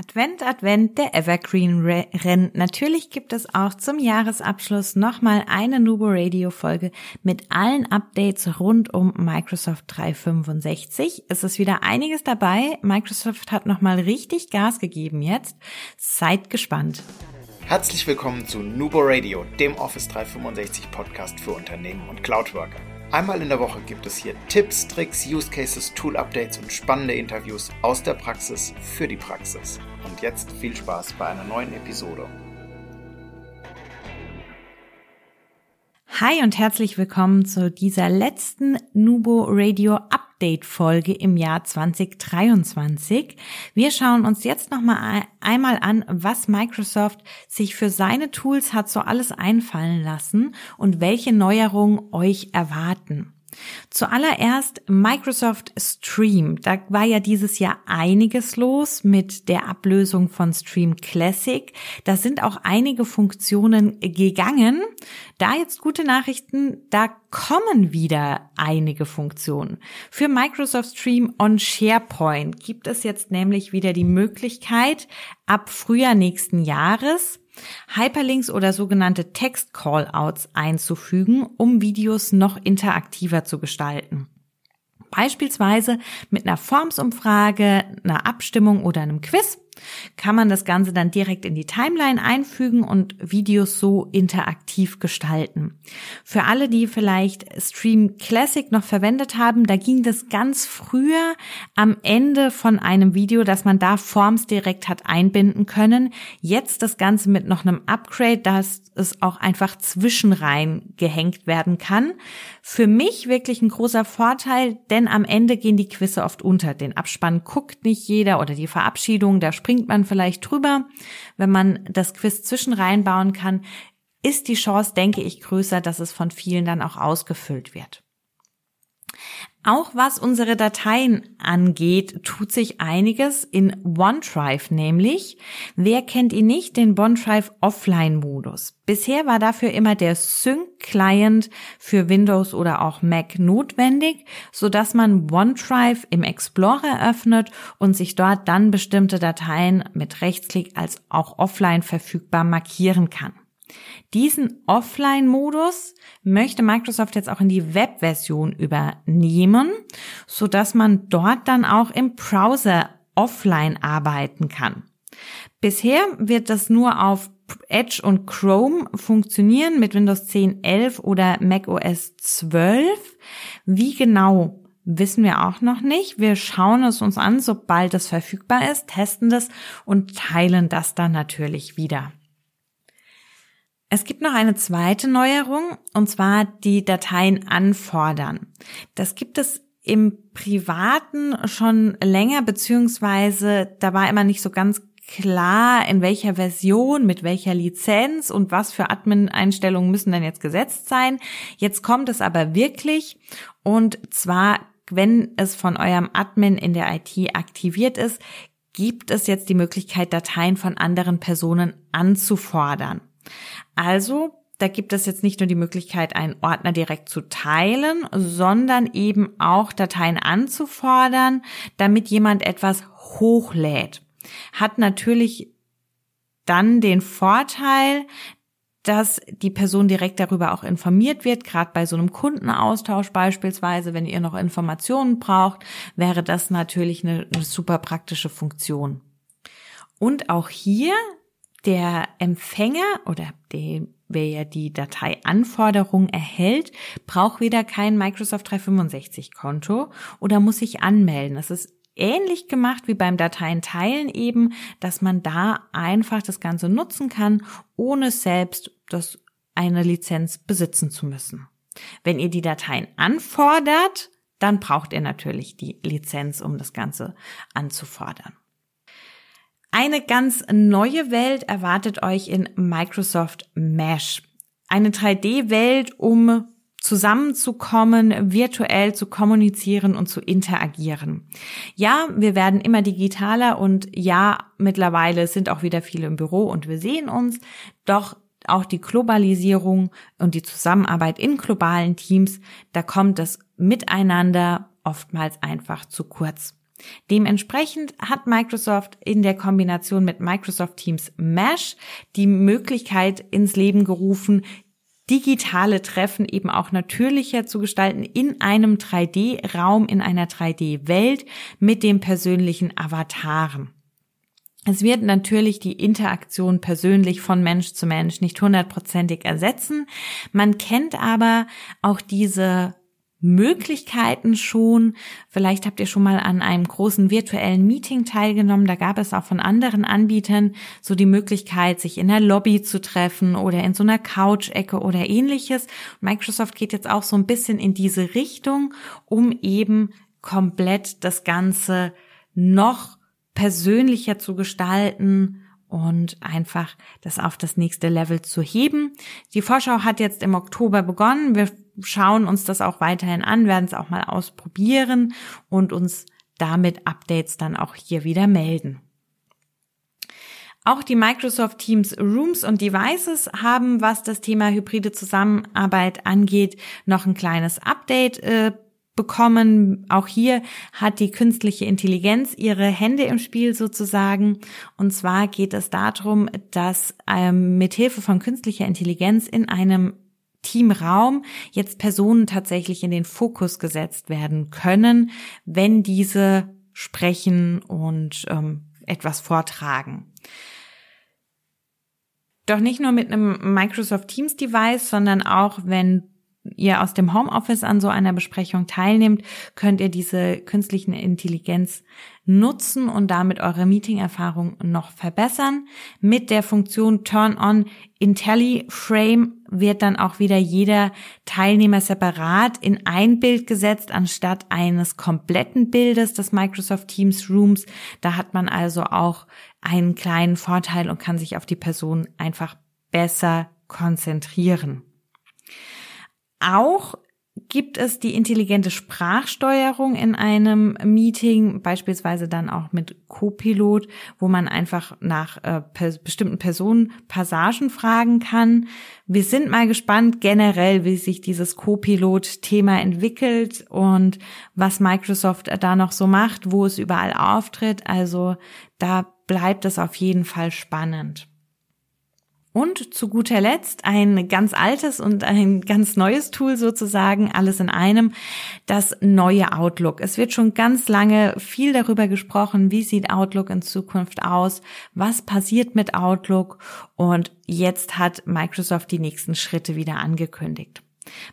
Advent, Advent, der Evergreen rennt. Natürlich gibt es auch zum Jahresabschluss nochmal eine Nubo Radio Folge mit allen Updates rund um Microsoft 365. Es ist wieder einiges dabei. Microsoft hat nochmal richtig Gas gegeben jetzt. Seid gespannt. Herzlich willkommen zu Nubo Radio, dem Office 365 Podcast für Unternehmen und Cloudworker. Einmal in der Woche gibt es hier Tipps, Tricks, Use Cases, Tool Updates und spannende Interviews aus der Praxis für die Praxis. Und jetzt viel Spaß bei einer neuen Episode. Hi und herzlich willkommen zu dieser letzten Nubo Radio Update Folge im Jahr 2023. Wir schauen uns jetzt noch mal einmal an, was Microsoft sich für seine Tools hat so alles einfallen lassen und welche Neuerungen euch erwarten. Zuallererst Microsoft Stream. Da war ja dieses Jahr einiges los mit der Ablösung von Stream Classic. Da sind auch einige Funktionen gegangen. Da jetzt gute Nachrichten, da kommen wieder einige Funktionen. Für Microsoft Stream on SharePoint gibt es jetzt nämlich wieder die Möglichkeit, ab Frühjahr nächsten Jahres Hyperlinks oder sogenannte Text-Callouts einzufügen, um Videos noch interaktiver zu gestalten. Beispielsweise mit einer Formsumfrage, einer Abstimmung oder einem Quiz kann man das Ganze dann direkt in die Timeline einfügen und Videos so interaktiv gestalten. Für alle, die vielleicht Stream Classic noch verwendet haben, da ging das ganz früher am Ende von einem Video, dass man da Forms direkt hat einbinden können. Jetzt das Ganze mit noch einem Upgrade, dass es auch einfach zwischenrein gehängt werden kann. Für mich wirklich ein großer Vorteil, denn am Ende gehen die Quizze oft unter. Den Abspann guckt nicht jeder oder die Verabschiedung, da springt man vielleicht drüber. Wenn man das Quiz zwischen reinbauen kann, ist die Chance, denke ich, größer, dass es von vielen dann auch ausgefüllt wird. Auch was unsere Dateien angeht, tut sich einiges in OneDrive nämlich. Wer kennt ihn nicht, den OneDrive Offline-Modus? Bisher war dafür immer der Sync-Client für Windows oder auch Mac notwendig, so dass man OneDrive im Explorer öffnet und sich dort dann bestimmte Dateien mit Rechtsklick als auch offline verfügbar markieren kann. Diesen Offline-Modus möchte Microsoft jetzt auch in die Web-Version übernehmen, so dass man dort dann auch im Browser offline arbeiten kann. Bisher wird das nur auf Edge und Chrome funktionieren mit Windows 10, 11 oder Mac OS 12. Wie genau wissen wir auch noch nicht. Wir schauen es uns an, sobald es verfügbar ist, testen das und teilen das dann natürlich wieder. Es gibt noch eine zweite Neuerung, und zwar die Dateien anfordern. Das gibt es im Privaten schon länger, beziehungsweise da war immer nicht so ganz klar, in welcher Version, mit welcher Lizenz und was für Admin-Einstellungen müssen denn jetzt gesetzt sein. Jetzt kommt es aber wirklich und zwar, wenn es von eurem Admin in der IT aktiviert ist, gibt es jetzt die Möglichkeit, Dateien von anderen Personen anzufordern. Also, da gibt es jetzt nicht nur die Möglichkeit, einen Ordner direkt zu teilen, sondern eben auch Dateien anzufordern, damit jemand etwas hochlädt. Hat natürlich dann den Vorteil, dass die Person direkt darüber auch informiert wird. Gerade bei so einem Kundenaustausch beispielsweise, wenn ihr noch Informationen braucht, wäre das natürlich eine, eine super praktische Funktion. Und auch hier der Empfänger oder der, wer ja die Dateianforderung erhält, braucht wieder kein Microsoft 365 Konto oder muss sich anmelden. Das ist ähnlich gemacht wie beim Dateien teilen eben, dass man da einfach das Ganze nutzen kann, ohne selbst das eine Lizenz besitzen zu müssen. Wenn ihr die Dateien anfordert, dann braucht ihr natürlich die Lizenz, um das Ganze anzufordern. Eine ganz neue Welt erwartet euch in Microsoft Mesh. Eine 3D-Welt, um zusammenzukommen, virtuell zu kommunizieren und zu interagieren. Ja, wir werden immer digitaler und ja, mittlerweile sind auch wieder viele im Büro und wir sehen uns, doch auch die Globalisierung und die Zusammenarbeit in globalen Teams, da kommt das Miteinander oftmals einfach zu kurz. Dementsprechend hat Microsoft in der Kombination mit Microsoft Teams Mesh die Möglichkeit ins Leben gerufen, digitale Treffen eben auch natürlicher zu gestalten in einem 3D-Raum, in einer 3D-Welt mit dem persönlichen Avataren. Es wird natürlich die Interaktion persönlich von Mensch zu Mensch nicht hundertprozentig ersetzen. Man kennt aber auch diese Möglichkeiten schon. Vielleicht habt ihr schon mal an einem großen virtuellen Meeting teilgenommen. Da gab es auch von anderen Anbietern so die Möglichkeit, sich in der Lobby zu treffen oder in so einer Couch-Ecke oder ähnliches. Microsoft geht jetzt auch so ein bisschen in diese Richtung, um eben komplett das Ganze noch persönlicher zu gestalten und einfach das auf das nächste Level zu heben. Die Vorschau hat jetzt im Oktober begonnen. Wir schauen uns das auch weiterhin an, werden es auch mal ausprobieren und uns damit Updates dann auch hier wieder melden. Auch die Microsoft Teams Rooms und Devices haben, was das Thema hybride Zusammenarbeit angeht, noch ein kleines Update äh, bekommen. Auch hier hat die künstliche Intelligenz ihre Hände im Spiel sozusagen. Und zwar geht es darum, dass ähm, mithilfe von künstlicher Intelligenz in einem Teamraum jetzt Personen tatsächlich in den Fokus gesetzt werden können, wenn diese sprechen und ähm, etwas vortragen. Doch nicht nur mit einem Microsoft Teams Device, sondern auch wenn ihr aus dem Homeoffice an so einer Besprechung teilnehmt, könnt ihr diese künstlichen Intelligenz nutzen und damit eure Meeting-Erfahrung noch verbessern. Mit der Funktion Turn on IntelliFrame wird dann auch wieder jeder Teilnehmer separat in ein Bild gesetzt, anstatt eines kompletten Bildes des Microsoft Teams Rooms. Da hat man also auch einen kleinen Vorteil und kann sich auf die Person einfach besser konzentrieren. Auch gibt es die intelligente Sprachsteuerung in einem Meeting, beispielsweise dann auch mit Copilot, wo man einfach nach äh, bestimmten Personen Passagen fragen kann. Wir sind mal gespannt generell, wie sich dieses Copilot-Thema entwickelt und was Microsoft da noch so macht, wo es überall auftritt. Also da bleibt es auf jeden Fall spannend. Und zu guter Letzt ein ganz altes und ein ganz neues Tool sozusagen, alles in einem, das neue Outlook. Es wird schon ganz lange viel darüber gesprochen, wie sieht Outlook in Zukunft aus, was passiert mit Outlook und jetzt hat Microsoft die nächsten Schritte wieder angekündigt.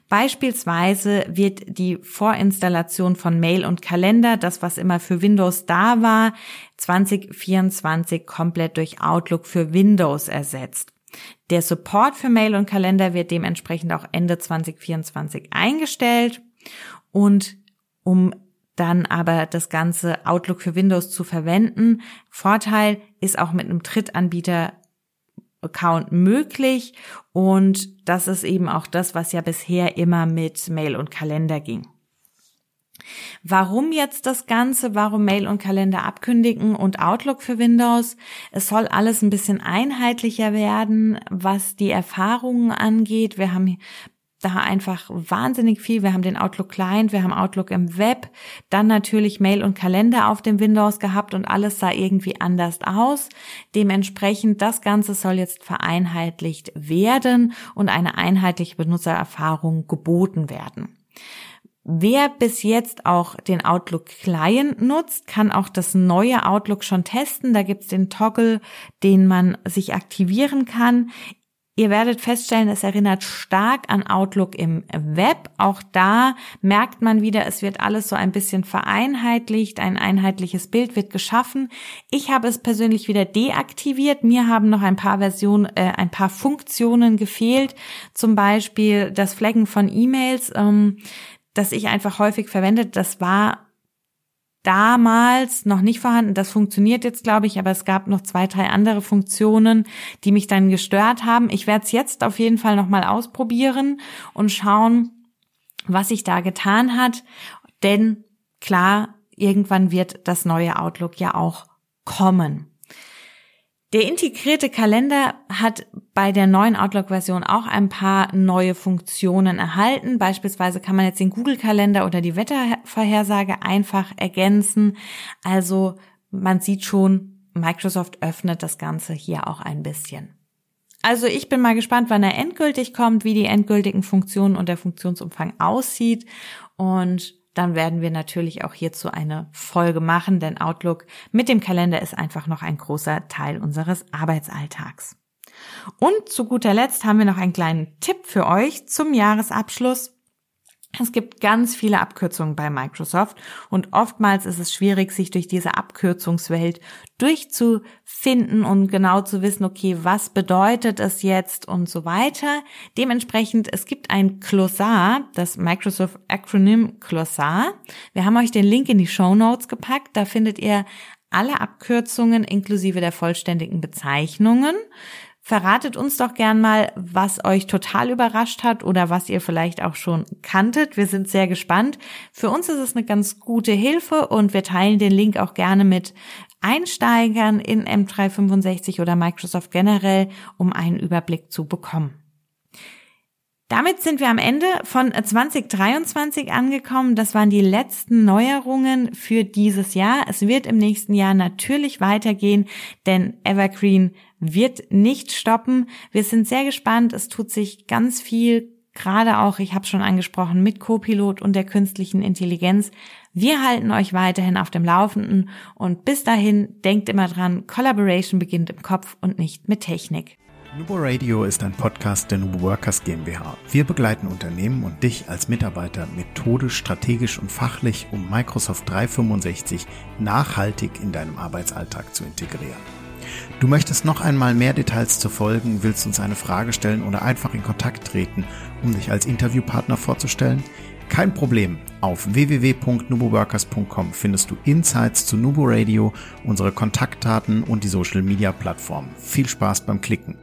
Beispielsweise wird die Vorinstallation von Mail und Kalender, das was immer für Windows da war, 2024 komplett durch Outlook für Windows ersetzt. Der Support für Mail und Kalender wird dementsprechend auch Ende 2024 eingestellt und um dann aber das ganze Outlook für Windows zu verwenden. Vorteil ist auch mit einem Drittanbieter Account möglich und das ist eben auch das, was ja bisher immer mit Mail und Kalender ging. Warum jetzt das Ganze? Warum Mail und Kalender abkündigen und Outlook für Windows? Es soll alles ein bisschen einheitlicher werden, was die Erfahrungen angeht. Wir haben da einfach wahnsinnig viel. Wir haben den Outlook Client, wir haben Outlook im Web, dann natürlich Mail und Kalender auf dem Windows gehabt und alles sah irgendwie anders aus. Dementsprechend, das Ganze soll jetzt vereinheitlicht werden und eine einheitliche Benutzererfahrung geboten werden. Wer bis jetzt auch den Outlook Client nutzt, kann auch das neue Outlook schon testen. Da gibt's den Toggle, den man sich aktivieren kann. Ihr werdet feststellen, es erinnert stark an Outlook im Web. Auch da merkt man wieder, es wird alles so ein bisschen vereinheitlicht, ein einheitliches Bild wird geschaffen. Ich habe es persönlich wieder deaktiviert. Mir haben noch ein paar Versionen, äh, ein paar Funktionen gefehlt. Zum Beispiel das Flaggen von E-Mails. Ähm, das ich einfach häufig verwendet. Das war damals noch nicht vorhanden. Das funktioniert jetzt, glaube ich, aber es gab noch zwei, drei andere Funktionen, die mich dann gestört haben. Ich werde es jetzt auf jeden Fall nochmal ausprobieren und schauen, was sich da getan hat. Denn klar, irgendwann wird das neue Outlook ja auch kommen. Der integrierte Kalender hat bei der neuen Outlook-Version auch ein paar neue Funktionen erhalten. Beispielsweise kann man jetzt den Google-Kalender oder die Wettervorhersage einfach ergänzen. Also man sieht schon, Microsoft öffnet das Ganze hier auch ein bisschen. Also ich bin mal gespannt, wann er endgültig kommt, wie die endgültigen Funktionen und der Funktionsumfang aussieht. Und dann werden wir natürlich auch hierzu eine Folge machen, denn Outlook mit dem Kalender ist einfach noch ein großer Teil unseres Arbeitsalltags. Und zu guter Letzt haben wir noch einen kleinen Tipp für euch zum Jahresabschluss. Es gibt ganz viele Abkürzungen bei Microsoft und oftmals ist es schwierig, sich durch diese Abkürzungswelt durchzufinden und genau zu wissen, okay, was bedeutet es jetzt und so weiter. Dementsprechend, es gibt ein Glossar, das Microsoft Acronym Glossar. Wir haben euch den Link in die Show Notes gepackt. Da findet ihr alle Abkürzungen inklusive der vollständigen Bezeichnungen. Verratet uns doch gern mal, was euch total überrascht hat oder was ihr vielleicht auch schon kanntet. Wir sind sehr gespannt. Für uns ist es eine ganz gute Hilfe und wir teilen den Link auch gerne mit Einsteigern in M365 oder Microsoft generell, um einen Überblick zu bekommen. Damit sind wir am Ende von 2023 angekommen. Das waren die letzten Neuerungen für dieses Jahr. Es wird im nächsten Jahr natürlich weitergehen, denn Evergreen wird nicht stoppen. Wir sind sehr gespannt. Es tut sich ganz viel, gerade auch, ich habe schon angesprochen, mit Copilot und der künstlichen Intelligenz. Wir halten euch weiterhin auf dem Laufenden und bis dahin denkt immer dran, Collaboration beginnt im Kopf und nicht mit Technik. Nubo Radio ist ein Podcast der Nubo Workers GmbH. Wir begleiten Unternehmen und dich als Mitarbeiter methodisch, strategisch und fachlich, um Microsoft 365 nachhaltig in deinem Arbeitsalltag zu integrieren. Du möchtest noch einmal mehr Details zu folgen, willst uns eine Frage stellen oder einfach in Kontakt treten, um dich als Interviewpartner vorzustellen? Kein Problem. Auf www.nuboworkers.com findest du Insights zu Nubo Radio, unsere Kontaktdaten und die Social Media Plattform. Viel Spaß beim Klicken.